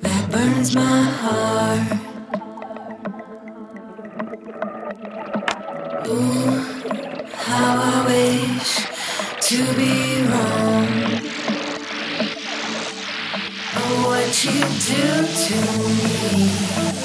that burns my heart. Ooh, how I wish to be wrong. Oh, what you do to me.